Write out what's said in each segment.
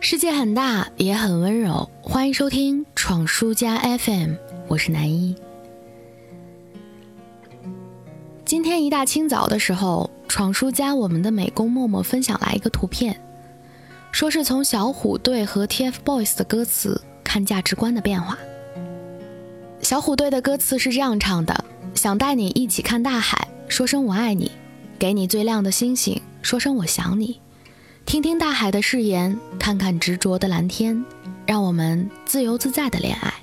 世界很大，也很温柔。欢迎收听闯书家 FM，我是南一。今天一大清早的时候，闯书家我们的美工默默分享来一个图片，说是从小虎队和 TFBOYS 的歌词看价值观的变化。小虎队的歌词是这样唱的：想带你一起看大海，说声我爱你，给你最亮的星星，说声我想你。听听大海的誓言，看看执着的蓝天，让我们自由自在的恋爱。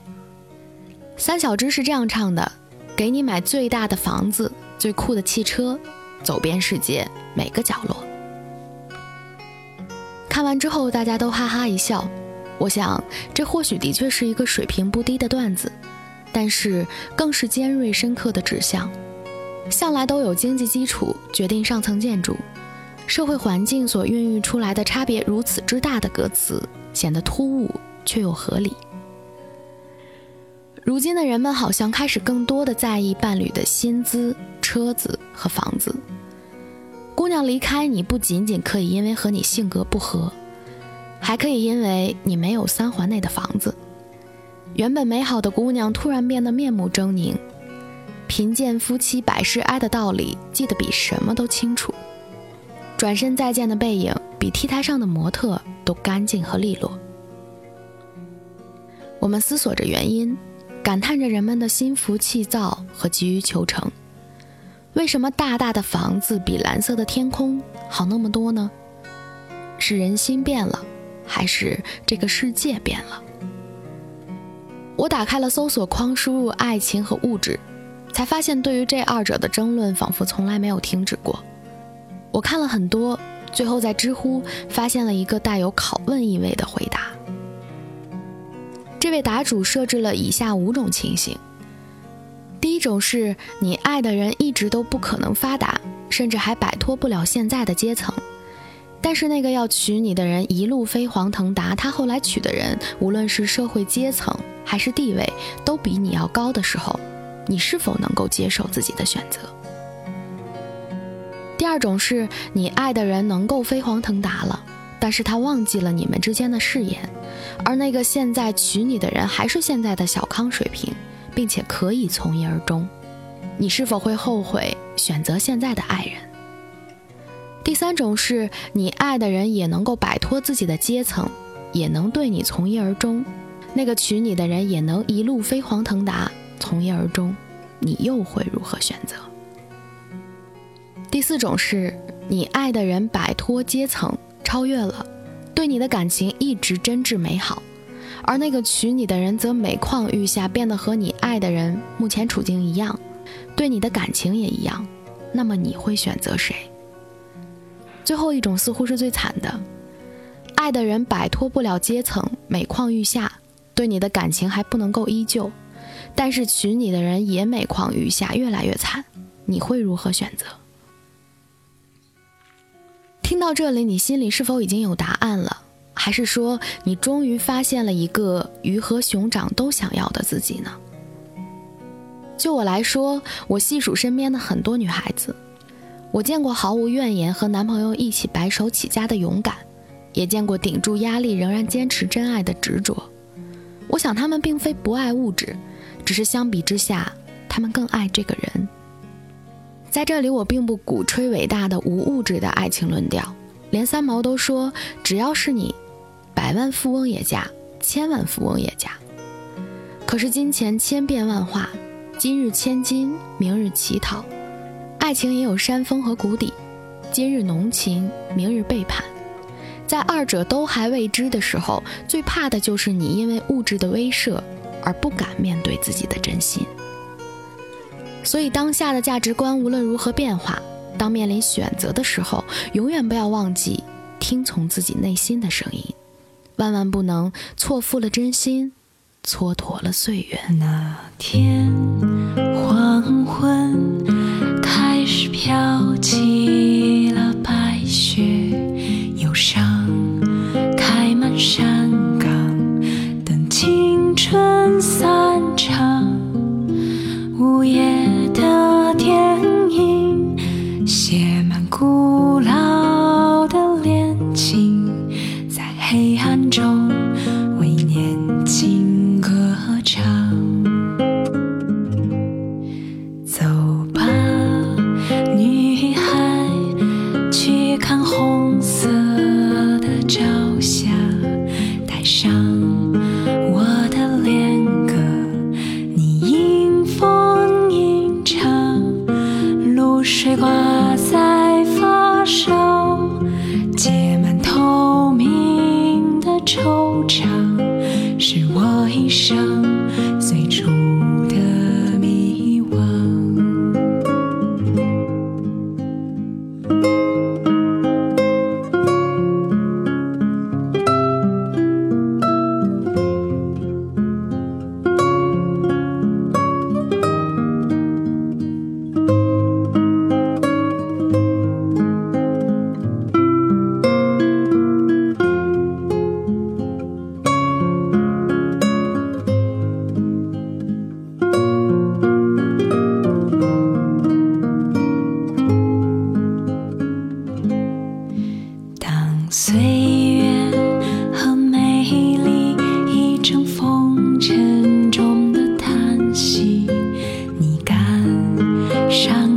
三小只是这样唱的：给你买最大的房子，最酷的汽车，走遍世界每个角落。看完之后，大家都哈哈一笑。我想，这或许的确是一个水平不低的段子，但是更是尖锐深刻的指向。向来都有经济基础决定上层建筑。社会环境所孕育出来的差别如此之大的歌词，显得突兀却又合理。如今的人们好像开始更多的在意伴侣的薪资、车子和房子。姑娘离开你不仅仅可以因为和你性格不合，还可以因为你没有三环内的房子。原本美好的姑娘突然变得面目狰狞，贫贱夫妻百事哀的道理记得比什么都清楚。转身再见的背影，比 T 台上的模特都干净和利落。我们思索着原因，感叹着人们的心浮气躁和急于求成。为什么大大的房子比蓝色的天空好那么多呢？是人心变了，还是这个世界变了？我打开了搜索框，输入“爱情和物质”，才发现对于这二者的争论仿佛从来没有停止过。我看了很多，最后在知乎发现了一个带有拷问意味的回答。这位答主设置了以下五种情形：第一种是你爱的人一直都不可能发达，甚至还摆脱不了现在的阶层，但是那个要娶你的人一路飞黄腾达，他后来娶的人无论是社会阶层还是地位都比你要高的时候，你是否能够接受自己的选择？第二种是你爱的人能够飞黄腾达了，但是他忘记了你们之间的誓言，而那个现在娶你的人还是现在的小康水平，并且可以从一而终，你是否会后悔选择现在的爱人？第三种是你爱的人也能够摆脱自己的阶层，也能对你从一而终，那个娶你的人也能一路飞黄腾达，从一而终，你又会如何选择？第四种是你爱的人摆脱阶层，超越了，对你的感情一直真挚美好，而那个娶你的人则每况愈下，变得和你爱的人目前处境一样，对你的感情也一样，那么你会选择谁？最后一种似乎是最惨的，爱的人摆脱不了阶层，每况愈下，对你的感情还不能够依旧，但是娶你的人也每况愈下，越来越惨，你会如何选择？听到这里，你心里是否已经有答案了？还是说你终于发现了一个鱼和熊掌都想要的自己呢？就我来说，我细数身边的很多女孩子，我见过毫无怨言和男朋友一起白手起家的勇敢，也见过顶住压力仍然坚持真爱的执着。我想她们并非不爱物质，只是相比之下，她们更爱这个人。在这里，我并不鼓吹伟大的无物质的爱情论调，连三毛都说，只要是你，百万富翁也嫁，千万富翁也嫁。可是金钱千变万化，今日千金，明日乞讨，爱情也有山峰和谷底，今日浓情，明日背叛。在二者都还未知的时候，最怕的就是你因为物质的威慑而不敢面对自己的真心。所以，当下的价值观无论如何变化，当面临选择的时候，永远不要忘记听从自己内心的声音，万万不能错付了真心，蹉跎了岁月。那天黄昏，伤